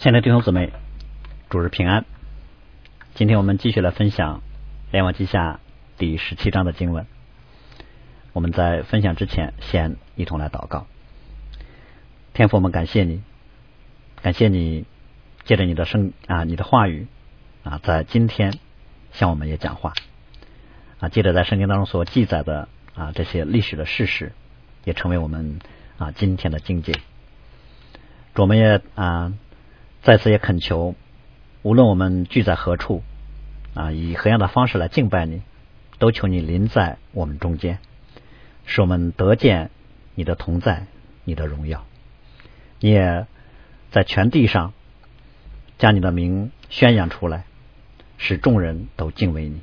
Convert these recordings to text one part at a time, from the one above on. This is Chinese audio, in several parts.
亲爱的弟兄姊妹，主日平安。今天我们继续来分享《列王记下》第十七章的经文。我们在分享之前，先一同来祷告。天父，我们感谢你，感谢你借着你的声啊，你的话语啊，在今天向我们也讲话啊，借着在圣经当中所记载的啊这些历史的事实，也成为我们啊今天的境界。我们也啊。在此也恳求，无论我们聚在何处，啊，以何样的方式来敬拜你，都求你临在我们中间，使我们得见你的同在，你的荣耀。你也在全地上将你的名宣扬出来，使众人都敬畏你。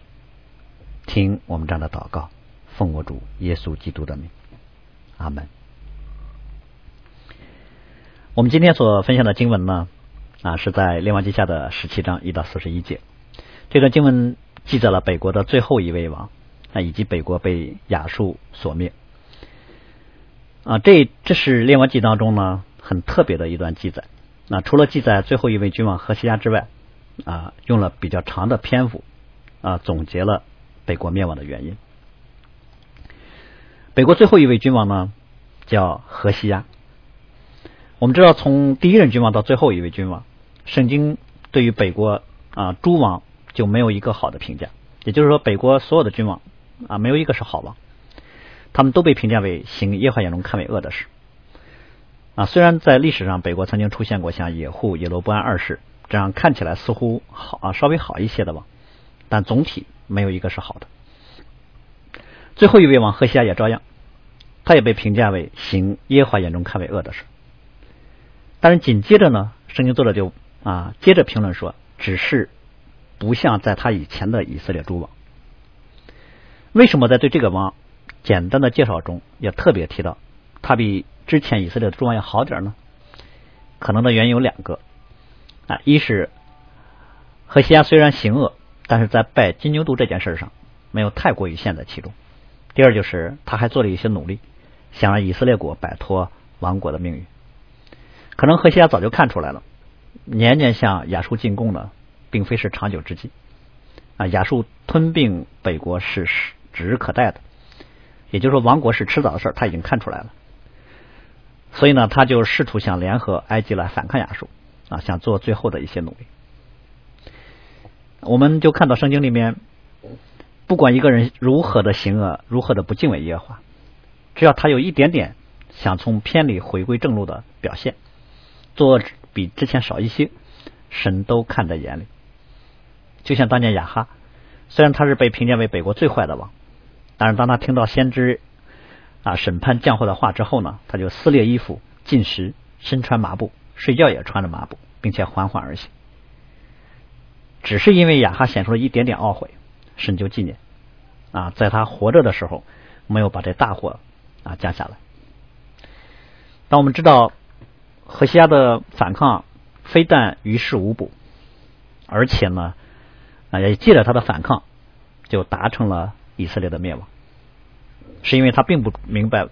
听我们这样的祷告，奉我主耶稣基督的名，阿门。我们今天所分享的经文呢？啊，是在列王记下的十七章一到四十一节。这段经文记载了北国的最后一位王啊，以及北国被亚述所灭。啊，这这是列王记当中呢很特别的一段记载。那除了记载最后一位君王何西亚之外，啊，用了比较长的篇幅啊总结了北国灭亡的原因。北国最后一位君王呢叫何西亚。我们知道，从第一任君王到最后一位君王，圣经对于北国啊诸王就没有一个好的评价。也就是说，北国所有的君王啊，没有一个是好王，他们都被评价为行耶和华眼中看为恶的事。啊，虽然在历史上北国曾经出现过像野户、野罗波安二世这样看起来似乎好啊稍微好一些的王，但总体没有一个是好的。最后一位王何西亚也照样，他也被评价为行耶和华眼中看为恶的事。但是紧接着呢，圣经作者就啊接着评论说，只是不像在他以前的以色列诸王。为什么在对这个王简单的介绍中也特别提到他比之前以色列的诸王要好点呢？可能的原因有两个啊，一是何西亚虽然行恶，但是在拜金牛犊这件事上没有太过于陷在其中；第二就是他还做了一些努力，想让以色列国摆脱亡国的命运。可能何西亚早就看出来了，年年向亚述进贡呢，并非是长久之计啊。亚述吞并北国是指日可待的，也就是说亡国是迟早的事儿他已经看出来了。所以呢，他就试图想联合埃及来反抗亚述啊，想做最后的一些努力。我们就看到圣经里面，不管一个人如何的行恶，如何的不敬畏耶和华，只要他有一点点想从偏离回归正路的表现。做比之前少一些，神都看在眼里。就像当年亚哈，虽然他是被评价为北国最坏的王，但是当他听到先知啊审判降祸的话之后呢，他就撕裂衣服、进食、身穿麻布、睡觉也穿着麻布，并且缓缓而行。只是因为亚哈显出了一点点懊悔，神就纪念啊，在他活着的时候没有把这大祸啊降下来。当我们知道。何西亚的反抗非但于事无补，而且呢，啊也借着他的反抗，就达成了以色列的灭亡。是因为他并不明白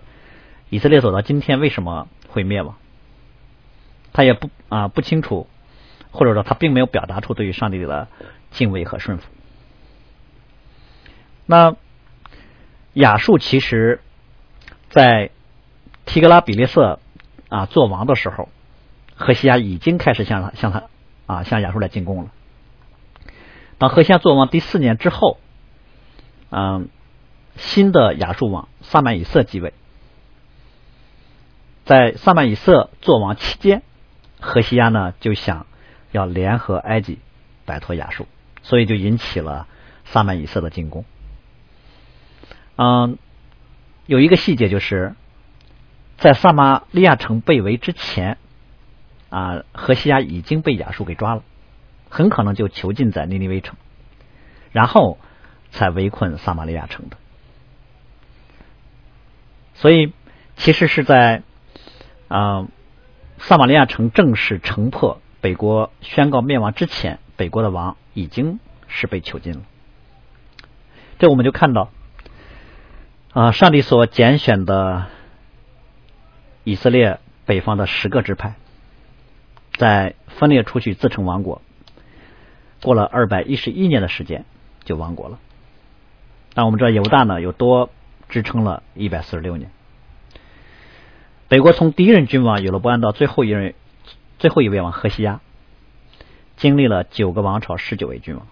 以色列走到今天为什么会灭亡，他也不啊不清楚，或者说他并没有表达出对于上帝的敬畏和顺服。那亚述其实，在提格拉比利色。啊，做王的时候，何西亚已经开始向他向他啊向亚述来进攻了。当何西亚做王第四年之后，嗯，新的亚述王萨曼以色继位。在萨曼以色做王期间，何西亚呢就想要联合埃及摆脱亚述，所以就引起了萨曼以色的进攻。嗯，有一个细节就是。在撒马利亚城被围之前，啊，何西亚已经被亚述给抓了，很可能就囚禁在尼尼微城，然后才围困撒马利亚城的。所以，其实是在啊，撒马利亚城正式城破，北国宣告灭亡之前，北国的王已经是被囚禁了。这我们就看到啊，上帝所拣选的。以色列北方的十个支派，在分裂出去自成王国，过了二百一十一年的时间就亡国了。但我们知道犹大呢，有多支撑了一百四十六年。北国从第一任君王有了不安到最后一任最后一位王何西亚，经历了九个王朝，十九位君王。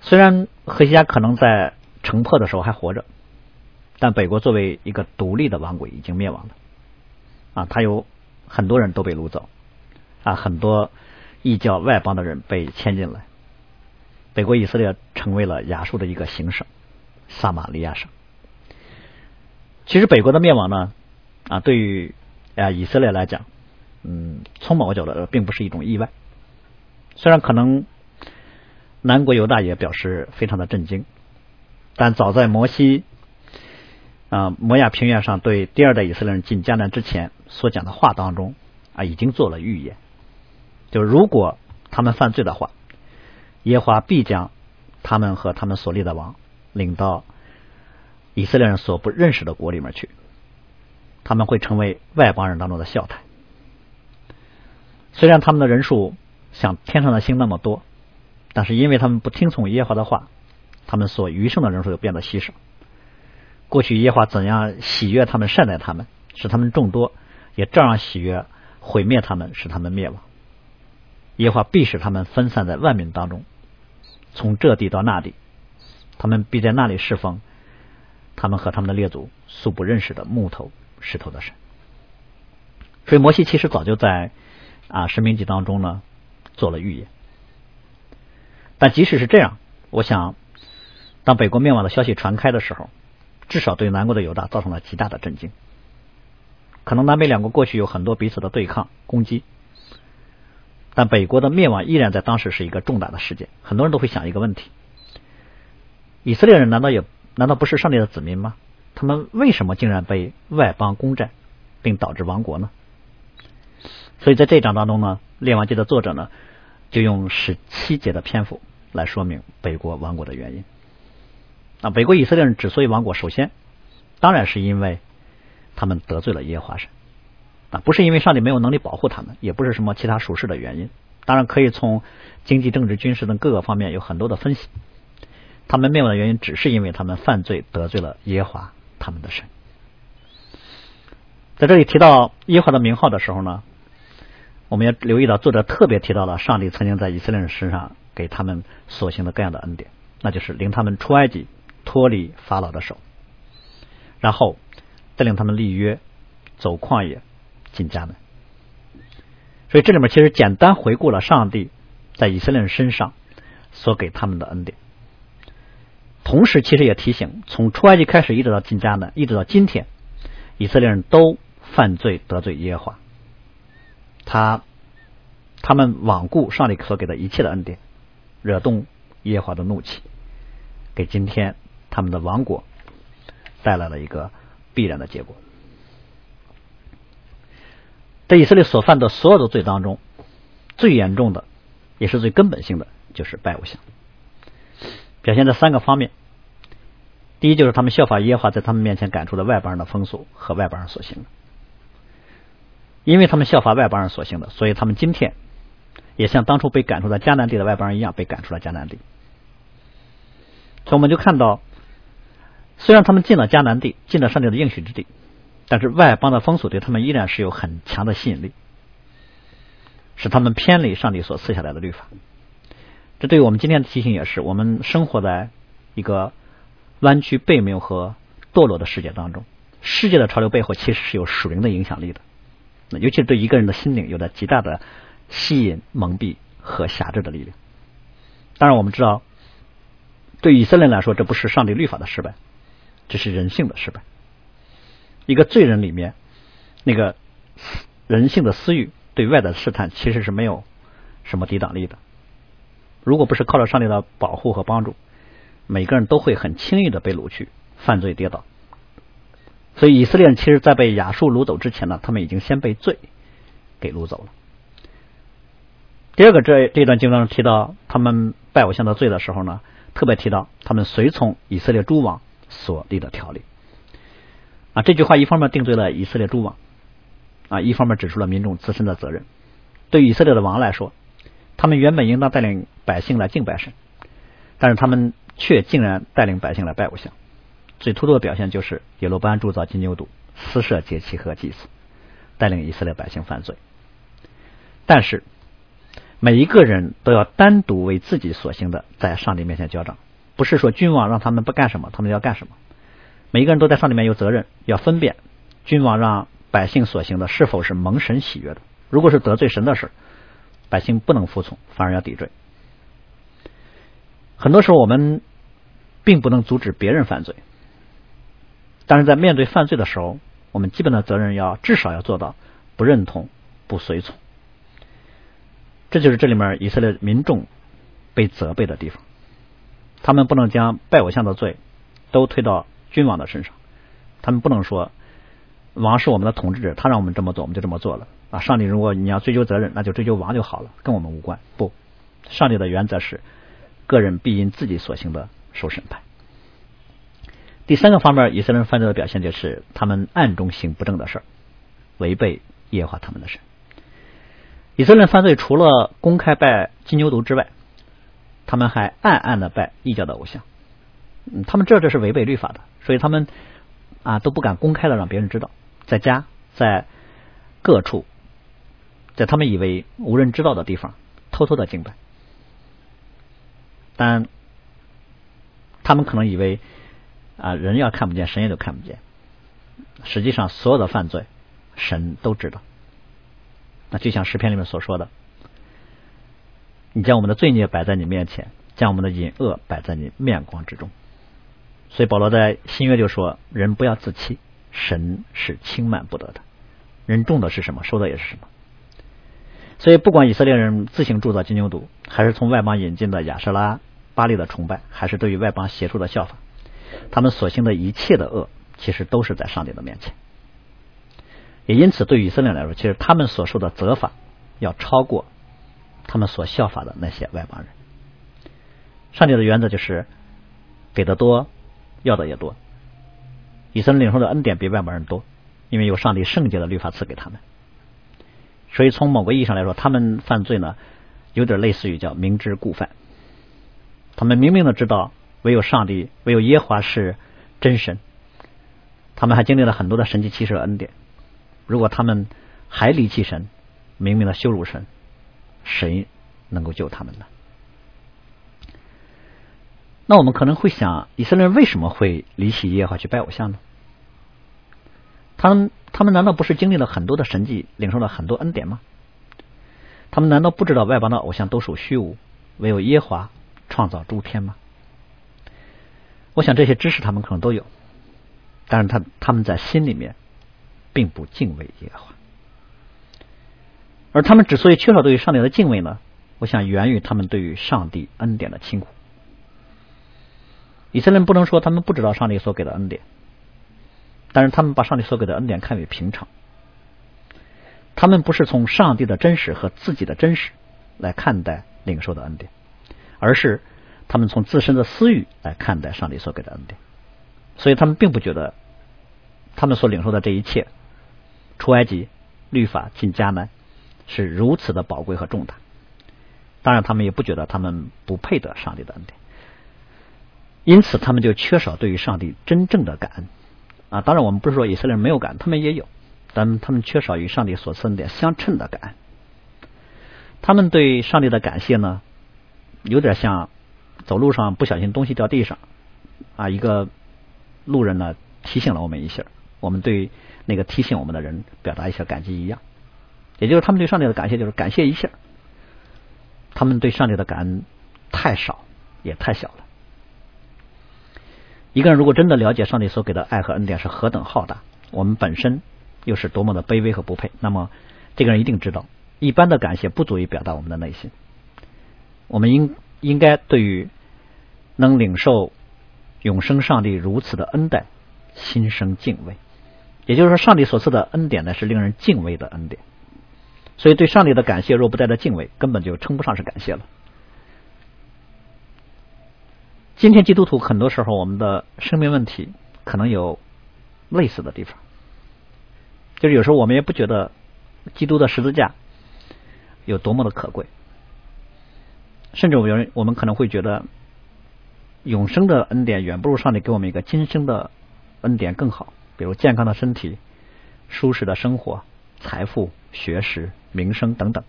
虽然何西亚可能在城破的时候还活着，但北国作为一个独立的王国已经灭亡了。啊，他有很多人都被掳走，啊，很多异教外邦的人被迁进来。北国以色列成为了亚述的一个行省，撒玛利亚省。其实北国的灭亡呢，啊，对于啊以色列来讲，嗯，从某个角度并不是一种意外。虽然可能南国犹大也表示非常的震惊，但早在摩西啊摩亚平原上对第二代以色列人进迦南之前所讲的话当中啊，已经做了预言，就如果他们犯罪的话，耶和华必将他们和他们所立的王领到。以色列人所不认识的国里面去，他们会成为外邦人当中的笑谈。虽然他们的人数像天上的星那么多，但是因为他们不听从耶和华的话，他们所余剩的人数就变得稀少。过去耶和华怎样喜悦他们、善待他们，使他们众多，也照样喜悦毁灭他们，使他们灭亡。耶和华必使他们分散在万民当中，从这地到那地，他们必在那里侍奉。他们和他们的列祖素不认识的木头、石头的神，所以摩西其实早就在啊《生命记》当中呢做了预言。但即使是这样，我想当北国灭亡的消息传开的时候，至少对南国的犹大造成了极大的震惊。可能南北两国过去有很多彼此的对抗攻击，但北国的灭亡依然在当时是一个重大的事件。很多人都会想一个问题：以色列人难道也？难道不是上帝的子民吗？他们为什么竟然被外邦攻占，并导致亡国呢？所以在这章当中呢，《列王记》的作者呢，就用十七节的篇幅来说明北国亡国的原因。啊，北国以色列人之所以亡国，首先当然是因为他们得罪了耶和华神啊，不是因为上帝没有能力保护他们，也不是什么其他属实的原因。当然可以从经济、政治、军事等各个方面有很多的分析。他们灭亡的原因，只是因为他们犯罪得罪了耶和华他们的神。在这里提到耶和华的名号的时候呢，我们要留意到作者特别提到了上帝曾经在以色列人身上给他们所行的各样的恩典，那就是领他们出埃及，脱离法老的手，然后带领他们立约，走旷野，进家门。所以这里面其实简单回顾了上帝在以色列人身上所给他们的恩典。同时，其实也提醒，从出埃及开始，一直到进迦南，一直到今天，以色列人都犯罪得罪耶和华，他他们罔顾上帝所给的一切的恩典，惹动耶和华的怒气，给今天他们的王国带来了一个必然的结果。在以色列所犯的所有的罪当中，最严重的，也是最根本性的，就是拜偶像。表现在三个方面。第一，就是他们效法耶和华在他们面前赶出的外邦人的风俗和外邦人所行的。因为他们效法外邦人所行的，所以他们今天也像当初被赶出的迦南地的外邦人一样，被赶出了迦南地。所以我们就看到，虽然他们进了迦南地，进了上帝的应许之地，但是外邦的风俗对他们依然是有很强的吸引力，使他们偏离上帝所赐下来的律法。这对于我们今天的提醒也是，我们生活在一个弯曲背谬和堕落的世界当中。世界的潮流背后其实是有属灵的影响力的，那尤其是对一个人的心灵有着极大的吸引、蒙蔽和辖制的力量。当然，我们知道，对以色列来说，这不是上帝律法的失败，这是人性的失败。一个罪人里面，那个人性的私欲对外的试探，其实是没有什么抵挡力的。如果不是靠着上帝的保护和帮助，每个人都会很轻易的被掳去，犯罪跌倒。所以以色列人其实，在被亚述掳走之前呢，他们已经先被罪给掳走了。第二个，这这段经文中提到他们拜偶像的罪的时候呢，特别提到他们随从以色列诸王所立的条例。啊，这句话一方面定罪了以色列诸王，啊，一方面指出了民众自身的责任。对于以色列的王来说，他们原本应当带领百姓来敬拜神，但是他们却竟然带领百姓来拜偶像。最突出的表现就是耶罗班铸造金牛犊，私设节期和祭祀，带领以色列百姓犯罪。但是每一个人都要单独为自己所行的在上帝面前交账，不是说君王让他们不干什么，他们要干什么。每一个人都在上里面有责任，要分辨君王让百姓所行的是否是蒙神喜悦的。如果是得罪神的事，百姓不能服从，反而要抵罪。很多时候我们并不能阻止别人犯罪。但是在面对犯罪的时候，我们基本的责任要至少要做到不认同、不随从。这就是这里面以色列民众被责备的地方。他们不能将拜偶像的罪都推到君王的身上，他们不能说王是我们的统治者，他让我们这么做，我们就这么做了啊！上帝，如果你要追究责任，那就追究王就好了，跟我们无关。不，上帝的原则是个人必因自己所行的受审判。第三个方面，以色列人犯罪的表现就是他们暗中行不正的事，违背耶和华他们的神。以色列人犯罪除了公开拜金牛犊之外，他们还暗暗的拜异教的偶像。嗯，他们知道这是违背律法的，所以他们啊都不敢公开的让别人知道，在家在各处，在他们以为无人知道的地方偷偷的敬拜，但他们可能以为。啊，人要看不见，神也都看不见。实际上，所有的犯罪，神都知道。那就像诗篇里面所说的：“你将我们的罪孽摆在你面前，将我们的隐恶摆在你面光之中。”所以保罗在新约就说：“人不要自欺，神是轻慢不得的。人种的是什么，收的也是什么。”所以，不管以色列人自行铸造金牛犊，还是从外邦引进的亚瑟拉、巴利的崇拜，还是对于外邦邪术的效法。他们所行的一切的恶，其实都是在上帝的面前。也因此，对以色列来说，其实他们所受的责罚要超过他们所效法的那些外邦人。上帝的原则就是给的多，要的也多。以色列领受的恩典比外邦人多，因为有上帝圣洁的律法赐给他们。所以，从某个意义上来说，他们犯罪呢，有点类似于叫明知故犯。他们明明的知道。唯有上帝，唯有耶华是真神。他们还经历了很多的神迹奇事恩典。如果他们还离弃神，明明的羞辱神，谁能够救他们呢？那我们可能会想，以色列人为什么会离弃耶和华去拜偶像呢？他们他们难道不是经历了很多的神迹，领受了很多恩典吗？他们难道不知道外邦的偶像都属虚无，唯有耶华创造诸天吗？我想这些知识他们可能都有，但是他他们在心里面并不敬畏耶和华，而他们之所以缺少对于上帝的敬畏呢，我想源于他们对于上帝恩典的轻忽。以色列人不能说他们不知道上帝所给的恩典，但是他们把上帝所给的恩典看为平常，他们不是从上帝的真实和自己的真实来看待领受的恩典，而是。他们从自身的私欲来看待上帝所给的恩典，所以他们并不觉得他们所领受的这一切出埃及、律法进迦南是如此的宝贵和重大。当然，他们也不觉得他们不配得上帝的恩典，因此他们就缺少对于上帝真正的感恩啊。当然，我们不是说以色列人没有感恩，他们也有，但他们缺少与上帝所赐恩典相称的感恩。他们对上帝的感谢呢，有点像。走路上不小心东西掉地上，啊，一个路人呢提醒了我们一下，我们对那个提醒我们的人表达一下感激一样，也就是他们对上帝的感谢就是感谢一下，他们对上帝的感恩太少也太小了。一个人如果真的了解上帝所给的爱和恩典是何等浩大，我们本身又是多么的卑微和不配，那么这个人一定知道，一般的感谢不足以表达我们的内心，我们应。应该对于能领受永生上帝如此的恩待，心生敬畏。也就是说，上帝所赐的恩典呢，是令人敬畏的恩典。所以，对上帝的感谢若不带着敬畏，根本就称不上是感谢了。今天基督徒很多时候，我们的生命问题可能有类似的地方，就是有时候我们也不觉得基督的十字架有多么的可贵。甚至有人我们可能会觉得，永生的恩典远不如上帝给我们一个今生的恩典更好，比如健康的身体、舒适的生活、财富、学识、名声等等。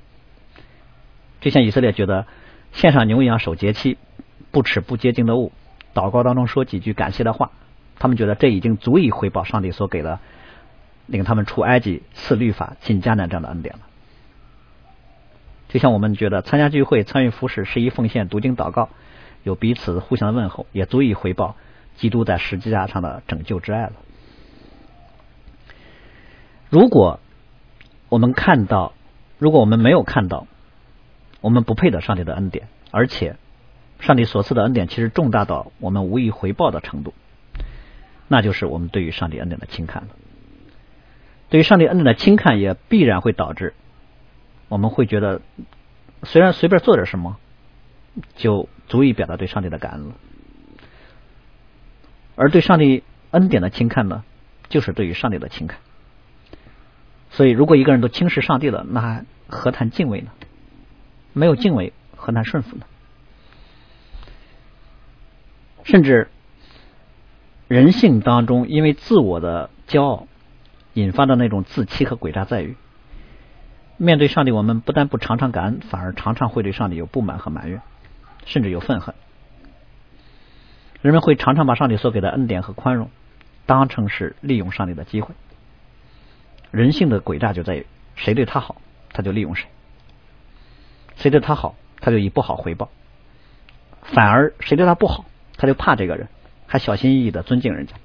就像以色列觉得献上牛羊守节期，不吃不洁净的物，祷告当中说几句感谢的话，他们觉得这已经足以回报上帝所给的领他们出埃及、赐律法、进迦南这样的恩典了。就像我们觉得参加聚会、参与服饰、十一奉献、读经祷告，有彼此互相的问候，也足以回报基督在十字架上的拯救之爱了。如果我们看到，如果我们没有看到，我们不配得上帝的恩典，而且上帝所赐的恩典其实重大到我们无以回报的程度，那就是我们对于上帝恩典的轻看了。对于上帝恩典的轻看，也必然会导致。我们会觉得，虽然随便做点什么，就足以表达对上帝的感恩了。而对上帝恩典的轻看呢，就是对于上帝的轻看。所以，如果一个人都轻视上帝了，那何谈敬畏呢？没有敬畏，何谈顺服呢？甚至人性当中，因为自我的骄傲引发的那种自欺和诡诈，在于。面对上帝，我们不但不常常感恩，反而常常会对上帝有不满和埋怨，甚至有愤恨。人们会常常把上帝所给的恩典和宽容当成是利用上帝的机会。人性的诡诈就在于，谁对他好，他就利用谁；谁对他好，他就以不好回报；反而谁对他不好，他就怕这个人，还小心翼翼的尊敬人家。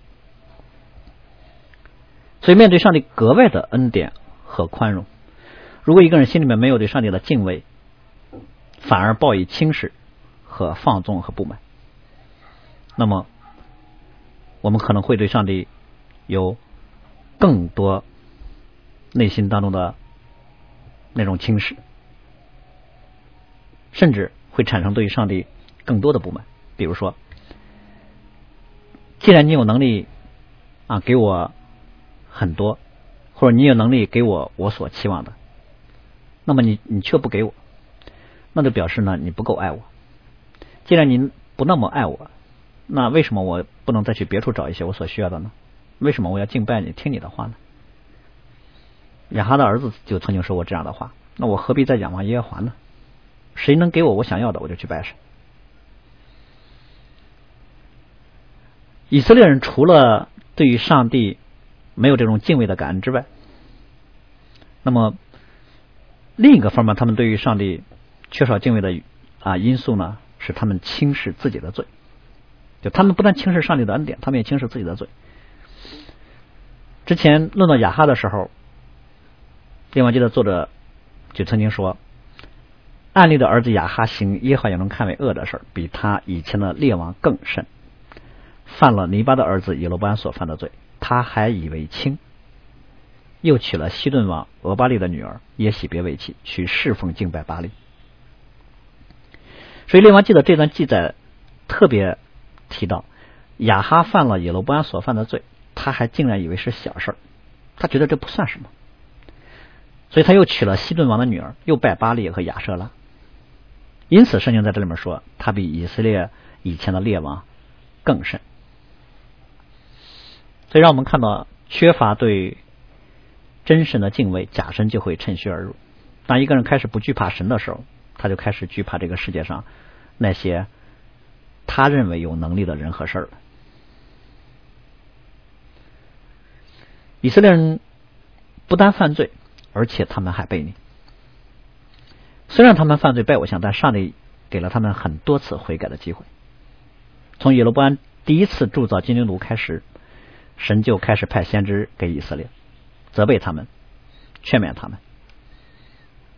所以，面对上帝格外的恩典和宽容。如果一个人心里面没有对上帝的敬畏，反而报以轻视和放纵和不满，那么我们可能会对上帝有更多内心当中的那种轻视，甚至会产生对于上帝更多的不满。比如说，既然你有能力啊给我很多，或者你有能力给我我所期望的。那么你你却不给我，那就表示呢你不够爱我。既然您不那么爱我，那为什么我不能再去别处找一些我所需要的呢？为什么我要敬拜你、听你的话呢？亚哈的儿子就曾经说过这样的话：那我何必再仰望耶和华呢？谁能给我我想要的，我就去拜谁。以色列人除了对于上帝没有这种敬畏的感恩之外，那么。另一个方面，他们对于上帝缺少敬畏的啊因素呢，是他们轻视自己的罪。就他们不但轻视上帝的恩典，他们也轻视自己的罪。之前论到亚哈的时候，列王记的作者就曾经说，暗利的儿子亚哈行耶和华眼中看为恶的事儿，比他以前的列王更甚，犯了尼巴的儿子耶罗波安所犯的罪，他还以为轻。又娶了西顿王俄巴利的女儿耶喜别为妻，去侍奉敬拜巴利。所以列王记得这段记载特别提到亚哈犯了耶罗波安所犯的罪，他还竟然以为是小事儿，他觉得这不算什么，所以他又娶了西顿王的女儿，又拜巴利和亚舍拉。因此，圣经在这里面说，他比以色列以前的列王更甚。所以，让我们看到缺乏对。真神的敬畏，假神就会趁虚而入。当一个人开始不惧怕神的时候，他就开始惧怕这个世界上那些他认为有能力的人和事儿了。以色列人不单犯罪，而且他们还背你。虽然他们犯罪拜偶像，但上帝给了他们很多次悔改的机会。从耶罗波安第一次铸造金牛犊开始，神就开始派先知给以色列。责备他们，劝勉他们，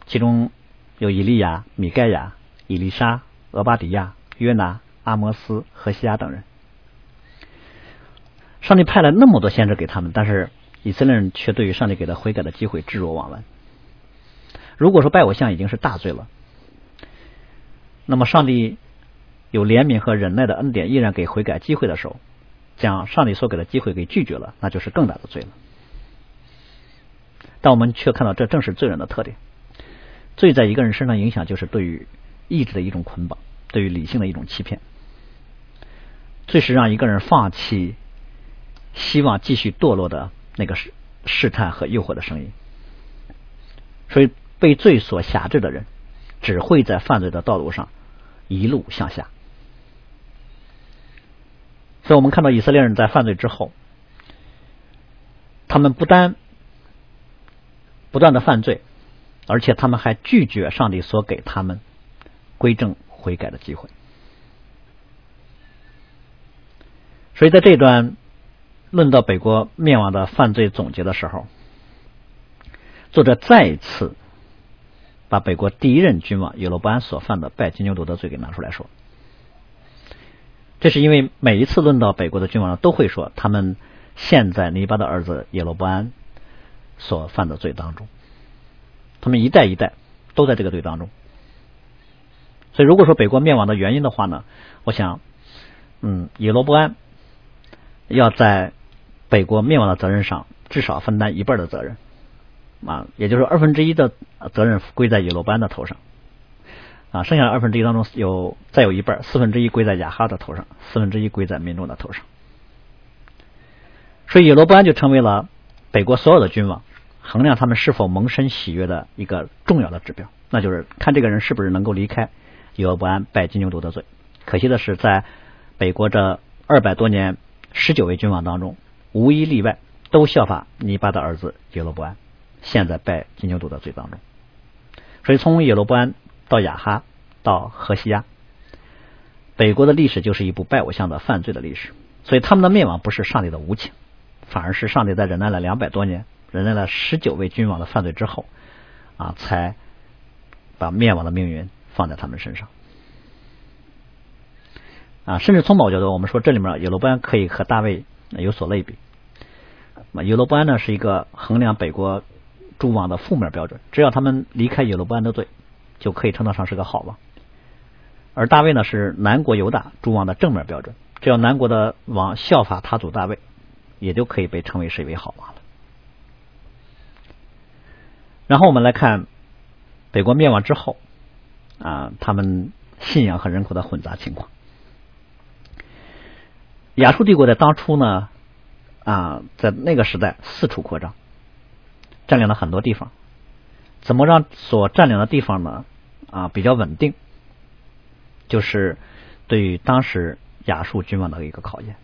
其中有以利亚、米盖亚、以利沙、俄巴底亚、约拿、阿摩斯、何西亚等人。上帝派了那么多先知给他们，但是以色列人却对于上帝给的悔改的机会置若罔闻。如果说拜偶像已经是大罪了，那么上帝有怜悯和忍耐的恩典，依然给悔改机会的时候，将上帝所给的机会给拒绝了，那就是更大的罪了。但我们却看到这正是罪人的特点。罪在一个人身上影响，就是对于意志的一种捆绑，对于理性的一种欺骗。罪是让一个人放弃希望继续堕落的那个试试探和诱惑的声音。所以，被罪所辖制的人，只会在犯罪的道路上一路向下。所以我们看到以色列人在犯罪之后，他们不单不断的犯罪。而且他们还拒绝上帝所给他们归正悔改的机会，所以在这段论到北国灭亡的犯罪总结的时候，作者再次把北国第一任君王耶罗波安所犯的拜金牛犊的罪给拿出来说。这是因为每一次论到北国的君王都会说他们现在尼巴的儿子耶罗波安所犯的罪当中。他们一代一代都在这个队当中，所以如果说北国灭亡的原因的话呢，我想，嗯，耶罗波安要在北国灭亡的责任上至少分担一半的责任啊，也就是二分之一的责任归在耶罗波安的头上啊，剩下的二分之一当中有再有一半四分之一归在雅哈的头上，四分之一归在民众的头上，所以耶罗波安就成为了北国所有的君王。衡量他们是否蒙神喜悦的一个重要的指标，那就是看这个人是不是能够离开耶罗伯安拜金牛犊的罪。可惜的是，在北国这二百多年十九位君王当中，无一例外都效法尼巴的儿子耶罗伯安，陷在拜金牛犊的罪当中。所以，从耶罗伯安到亚哈到何西亚，北国的历史就是一部拜偶像的犯罪的历史。所以，他们的灭亡不是上帝的无情，反而是上帝在忍耐了两百多年。忍耐了十九位君王的犯罪之后，啊，才把灭亡的命运放在他们身上。啊，甚至从某角度，我们说这里面耶罗波安可以和大卫有所类比。那耶罗波安呢，是一个衡量北国诸王的负面标准，只要他们离开耶罗波安的罪，就可以称得上是个好王。而大卫呢，是南国犹大诸王的正面标准，只要南国的王效法他祖大卫，也就可以被称为是一位好王了。然后我们来看北国灭亡之后啊，他们信仰和人口的混杂情况。亚述帝国在当初呢啊，在那个时代四处扩张，占领了很多地方。怎么让所占领的地方呢啊比较稳定？就是对于当时亚述君王的一个考验。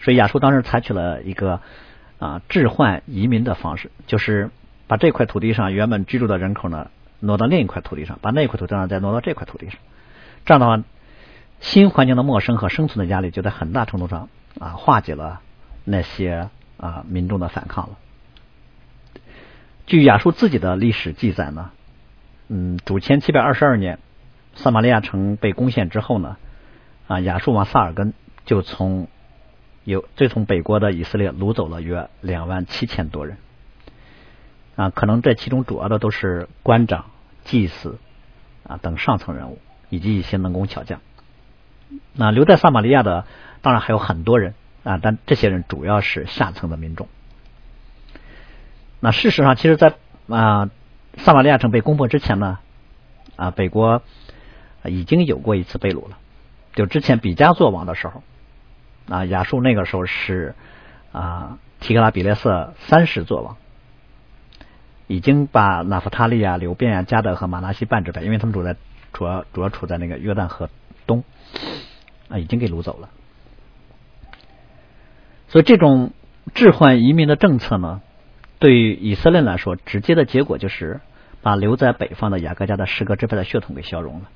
所以亚述当时采取了一个啊置换移民的方式，就是。把这块土地上原本居住的人口呢挪到另一块土地上，把那块土地上再挪到这块土地上，这样的话，新环境的陌生和生存的压力就在很大程度上啊化解了那些啊民众的反抗了。据亚述自己的历史记载呢，嗯，主前七百二十二年，撒玛利亚城被攻陷之后呢，啊亚述王萨尔根就从有最从北国的以色列掳走了约两万七千多人。啊，可能这其中主要的都是官长、祭司啊等上层人物，以及一些能工巧匠。那留在撒玛利亚的当然还有很多人啊，但这些人主要是下层的民众。那事实上，其实，在啊撒玛利亚城被攻破之前呢，啊北国已经有过一次被掳了。就之前比加作王的时候，啊亚述那个时候是啊提格拉比列色三世作王。已经把纳夫塔利亚、流便啊、加德和马纳西半支派，因为他们主在主要主要处在那个约旦河东啊，已经给掳走了。所以这种置换移民的政策呢，对于以色列来说，直接的结果就是把留在北方的雅各家的十个支派的血统给消融了。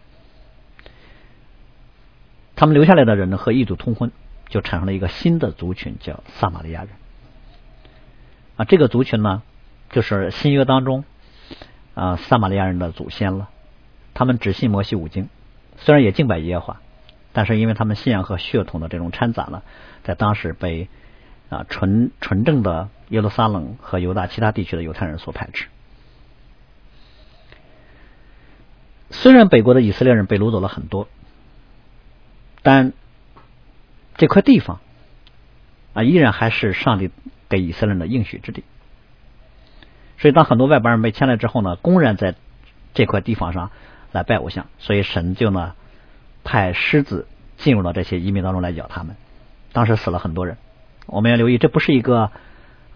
他们留下来的人呢，和异族通婚，就产生了一个新的族群，叫撒玛利亚人。啊，这个族群呢。就是新约当中啊，撒玛利亚人的祖先了。他们只信摩西五经，虽然也敬拜耶和华，但是因为他们信仰和血统的这种掺杂呢，在当时被啊纯纯正的耶路撒冷和犹大其他地区的犹太人所排斥。虽然北国的以色列人被掳走了很多，但这块地方啊，依然还是上帝给以色列人的应许之地。所以当很多外邦人被牵来之后呢，公然在这块地方上来拜偶像，所以神就呢派狮子进入了这些移民当中来咬他们。当时死了很多人。我们要留意，这不是一个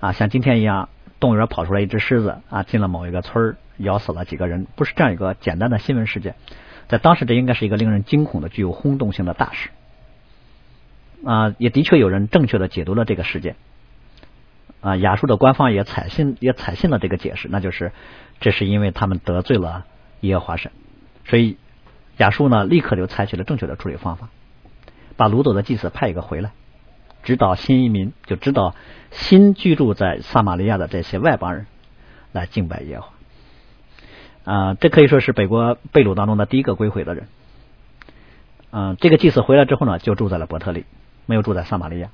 啊像今天一样动物园跑出来一只狮子啊进了某一个村咬死了几个人，不是这样一个简单的新闻事件。在当时，这应该是一个令人惊恐的、具有轰动性的大事啊！也的确有人正确的解读了这个事件啊。亚述的官方也采信也采信了这个解释，那就是这是因为他们得罪了耶和华神，所以亚述呢立刻就采取了正确的处理方法，把掳走的祭司派一个回来，指导新移民，就指导新居住在撒玛利亚的这些外邦人来敬拜耶和华。啊，这可以说是北国被掳当中的第一个归回的人。嗯，这个祭司回来之后呢，就住在了伯特利，没有住在撒玛利亚。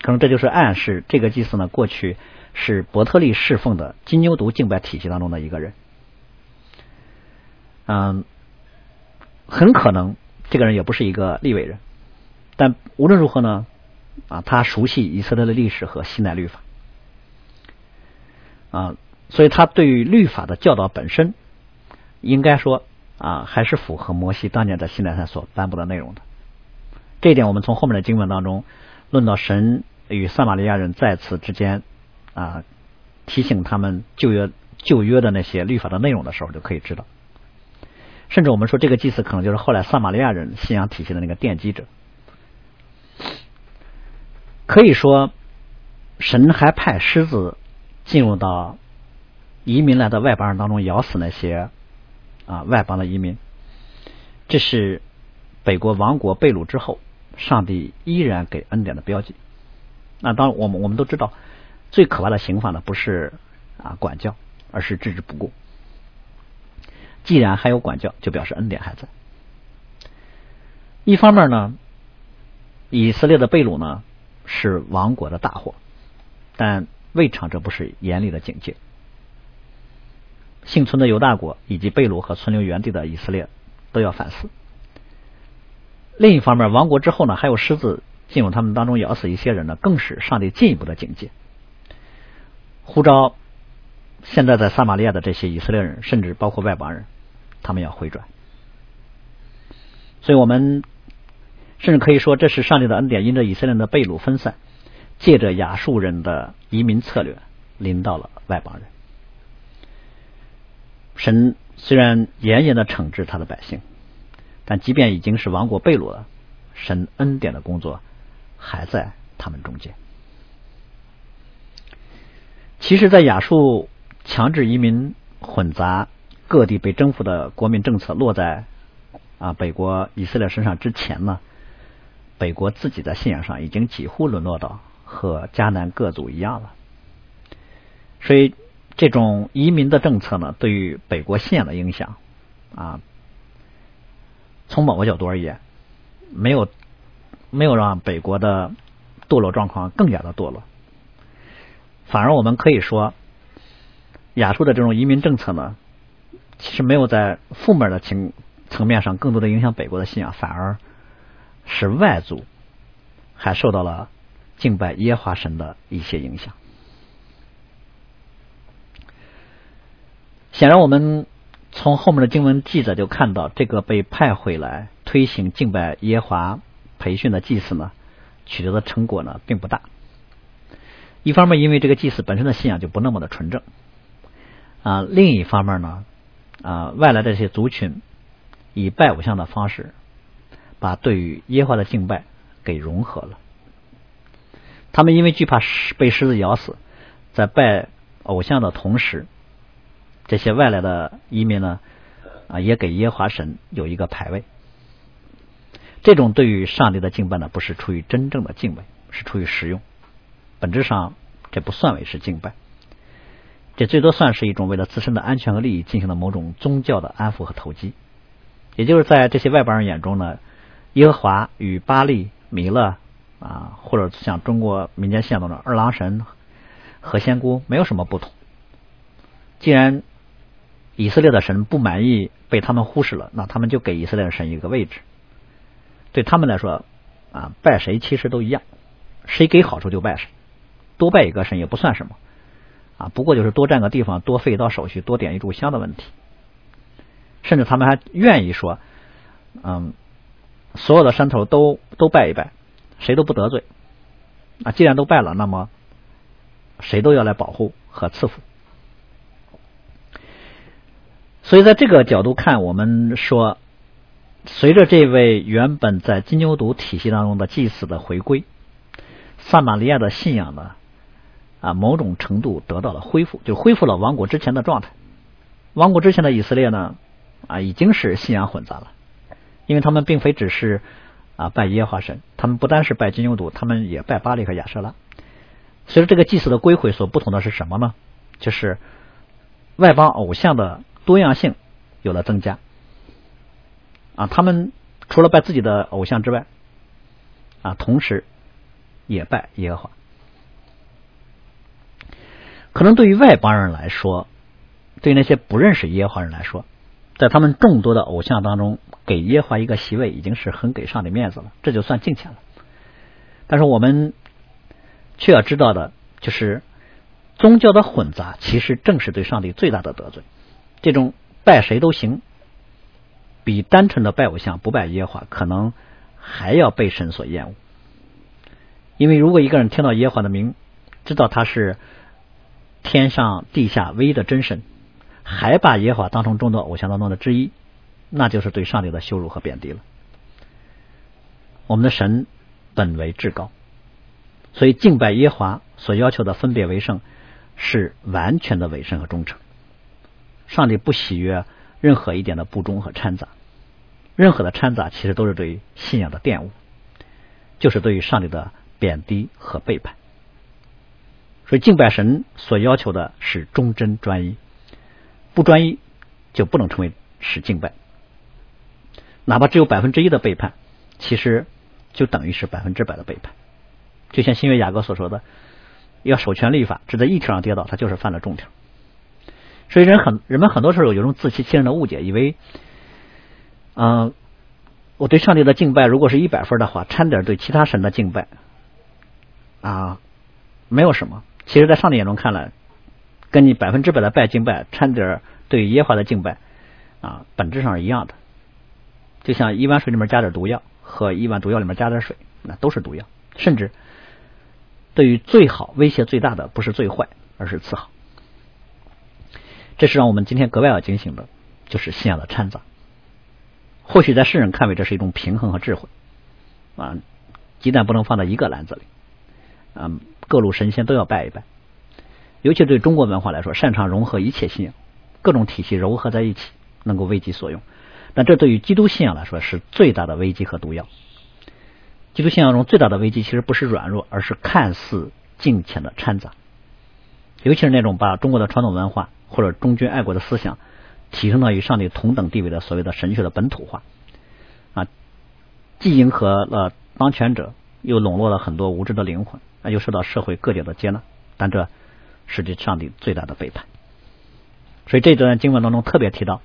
可能这就是暗示这个祭司呢，过去是伯特利侍奉的金牛犊敬拜体系当中的一个人。嗯，很可能这个人也不是一个立位人，但无论如何呢，啊，他熟悉以色列的历史和西奈律法，啊，所以他对于律法的教导本身。应该说啊，还是符合摩西当年在西奈山所颁布的内容的。这一点，我们从后面的经文当中论到神与撒玛利亚人在此之间啊提醒他们旧约旧约的那些律法的内容的时候，就可以知道。甚至我们说，这个祭司可能就是后来撒玛利亚人信仰体系的那个奠基者。可以说，神还派狮子进入到移民来的外邦人当中，咬死那些。啊，外邦的移民，这是北国王国被掳之后，上帝依然给恩典的标记。那当我们我们都知道，最可怕的刑罚呢，不是啊管教，而是置之不顾。既然还有管教，就表示恩典还在。一方面呢，以色列的被掳呢是亡国的大祸，但未尝这不是严厉的警戒。幸存的犹大国以及贝鲁和存留原地的以色列都要反思。另一方面，亡国之后呢，还有狮子进入他们当中咬死一些人呢，更是上帝进一步的警戒，呼召现在在撒玛利亚的这些以色列人，甚至包括外邦人，他们要回转。所以我们甚至可以说，这是上帝的恩典，因着以色列人的被掳分散，借着亚述人的移民策略，临到了外邦人。神虽然严严的惩治他的百姓，但即便已经是亡国被掳了，神恩典的工作还在他们中间。其实，在亚述强制移民混杂各地被征服的国民政策落在啊北国以色列身上之前呢，北国自己在信仰上已经几乎沦落到和迦南各族一样了，所以。这种移民的政策呢，对于北国信仰的影响啊，从某个角度而言，没有没有让北国的堕落状况更加的堕落，反而我们可以说，亚述的这种移民政策呢，其实没有在负面的情层面上更多的影响北国的信仰，反而是外族还受到了敬拜耶华神的一些影响。显然，我们从后面的经文记载就看到，这个被派回来推行敬拜耶华培训的祭司呢，取得的成果呢并不大。一方面，因为这个祭司本身的信仰就不那么的纯正啊；另一方面呢，啊，外来的这些族群以拜偶像的方式，把对于耶华的敬拜给融合了。他们因为惧怕被狮子咬死，在拜偶像的同时。这些外来的移民呢，啊，也给耶和华神有一个牌位。这种对于上帝的敬拜呢，不是出于真正的敬畏，是出于实用。本质上，这不算为是敬拜，这最多算是一种为了自身的安全和利益进行的某种宗教的安抚和投机。也就是在这些外邦人眼中呢，耶和华与巴利、弥勒啊，或者像中国民间信仰的二郎神和仙姑没有什么不同。既然以色列的神不满意被他们忽视了，那他们就给以色列的神一个位置。对他们来说，啊，拜谁其实都一样，谁给好处就拜谁，多拜一个神也不算什么。啊，不过就是多占个地方，多费一道手续，多点一炷香的问题。甚至他们还愿意说，嗯，所有的山头都都拜一拜，谁都不得罪。啊，既然都拜了，那么谁都要来保护和赐福。所以，在这个角度看，我们说，随着这位原本在金牛犊体系当中的祭祀的回归，撒玛利亚的信仰呢，啊，某种程度得到了恢复，就恢复了王国之前的状态。王国之前的以色列呢，啊，已经是信仰混杂了，因为他们并非只是啊拜耶和华神，他们不单是拜金牛犊，他们也拜巴利和亚舍拉。随着这个祭祀的归回，所不同的是什么呢？就是外邦偶像的。多样性有了增加啊！他们除了拜自己的偶像之外啊，同时也拜耶和华。可能对于外邦人来说，对那些不认识耶和华人来说，在他们众多的偶像当中，给耶华一个席位已经是很给上帝面子了，这就算敬虔了。但是我们却要知道的，就是宗教的混杂，其实正是对上帝最大的得罪。这种拜谁都行，比单纯的拜偶像不拜耶华可能还要被神所厌恶。因为如果一个人听到耶华的名，知道他是天上地下唯一的真神，还把耶和华当成众多偶像当中的之一，那就是对上帝的羞辱和贬低了。我们的神本为至高，所以敬拜耶华所要求的分别为圣，是完全的委身和忠诚。上帝不喜悦任何一点的不忠和掺杂，任何的掺杂其实都是对信仰的玷污，就是对于上帝的贬低和背叛。所以敬拜神所要求的是忠贞专一，不专一就不能成为是敬拜。哪怕只有百分之一的背叛，其实就等于是百分之百的背叛。就像新约雅各所说的，要守全律法，只在一条上跌倒，他就是犯了众条。所以人很人们很多时候有种自欺欺人的误解，以为，嗯，我对上帝的敬拜如果是一百分的话，掺点对其他神的敬拜啊，没有什么。其实，在上帝眼中看来，跟你百分之百的拜敬拜掺点对耶和华的敬拜啊，本质上是一样的。就像一碗水里面加点毒药和一碗毒药里面加点水，那都是毒药。甚至对于最好威胁最大的不是最坏，而是次好。这是让我们今天格外要警醒的，就是信仰的掺杂。或许在世人看为这是一种平衡和智慧啊，鸡蛋不能放在一个篮子里啊，各路神仙都要拜一拜。尤其对中国文化来说，擅长融合一切信仰，各种体系糅合在一起，能够为己所用。但这对于基督信仰来说是最大的危机和毒药。基督信仰中最大的危机其实不是软弱，而是看似敬虔的掺杂，尤其是那种把中国的传统文化。或者忠君爱国的思想提升到与上帝同等地位的所谓的神学的本土化啊，既迎合了当权者，又笼络了很多无知的灵魂，那又受到社会各界的接纳，但这是对上帝最大的背叛。所以这段经文当中特别提到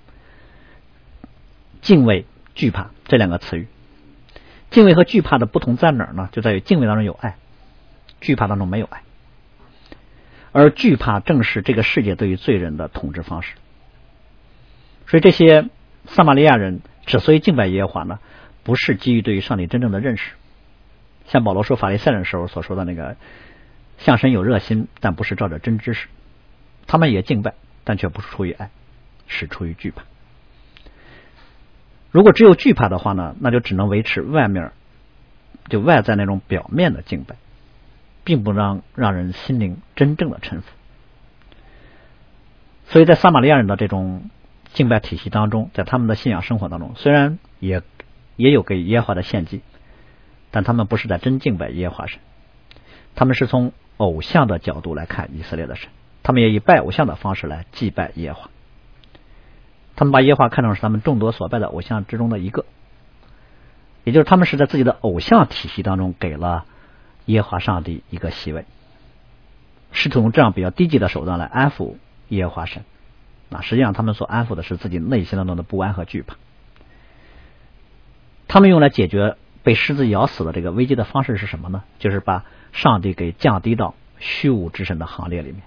敬畏、惧怕这两个词语。敬畏和惧怕的不同在哪儿呢？就在于敬畏当中有爱，惧怕当中没有爱。而惧怕正是这个世界对于罪人的统治方式，所以这些撒玛利亚人之所以敬拜耶和华呢，不是基于对于上帝真正的认识，像保罗说法利赛人时候所说的那个向神有热心，但不是照着真知识，他们也敬拜，但却不是出于爱，是出于惧怕。如果只有惧怕的话呢，那就只能维持外面就外在那种表面的敬拜。并不让让人心灵真正的臣服，所以在撒玛利亚人的这种敬拜体系当中，在他们的信仰生活当中，虽然也也有给耶和华的献祭，但他们不是在真敬拜耶和华神，他们是从偶像的角度来看以色列的神，他们也以拜偶像的方式来祭拜耶华，他们把耶华看成是他们众多所拜的偶像之中的一个，也就是他们是在自己的偶像体系当中给了。耶华上帝一个席位，试图用这样比较低级的手段来安抚耶华神。啊，实际上他们所安抚的是自己内心当中的不安和惧怕。他们用来解决被狮子咬死的这个危机的方式是什么呢？就是把上帝给降低到虚无之神的行列里面。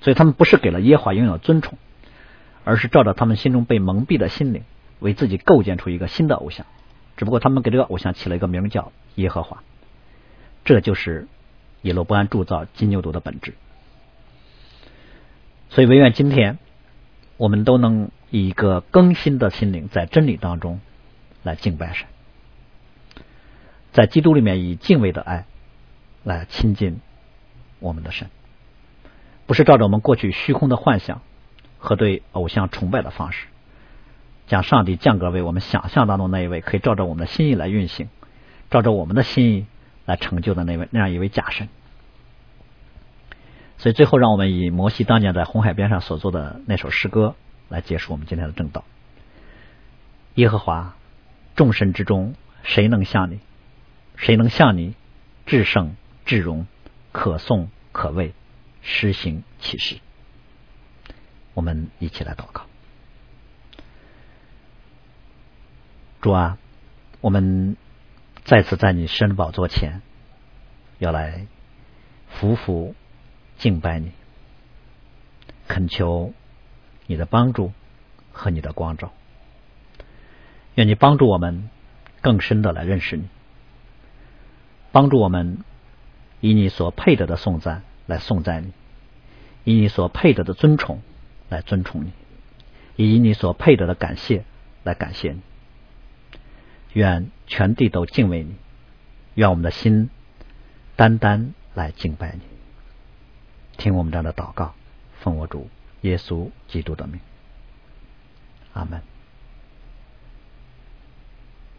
所以他们不是给了耶和华拥有尊崇，而是照着他们心中被蒙蔽的心灵，为自己构建出一个新的偶像。只不过他们给这个偶像起了一个名叫耶和华。这就是以罗伯安铸造金牛犊的本质。所以，唯愿今天我们都能以一个更新的心灵，在真理当中来敬拜神，在基督里面以敬畏的爱来亲近我们的神，不是照着我们过去虚空的幻想和对偶像崇拜的方式，将上帝降格为我们想象当中那一位可以照着我们的心意来运行，照着我们的心意来成就的那位那样一位假神。所以最后，让我们以摩西当年在红海边上所做的那首诗歌来结束我们今天的正道。耶和华，众神之中，谁能像你？谁能像你？至圣至荣，可颂可畏，施行其事。我们一起来祷告。主啊，我们再次在你神宝座前，要来服服。敬拜你，恳求你的帮助和你的光照，愿你帮助我们更深的来认识你，帮助我们以你所配得的颂赞来颂赞你，以你所配得的尊崇来尊崇你，以你所配得的感谢来感谢你。愿全地都敬畏你，愿我们的心单单来敬拜你。听我们这样的祷告，奉我主耶稣基督的名，阿门。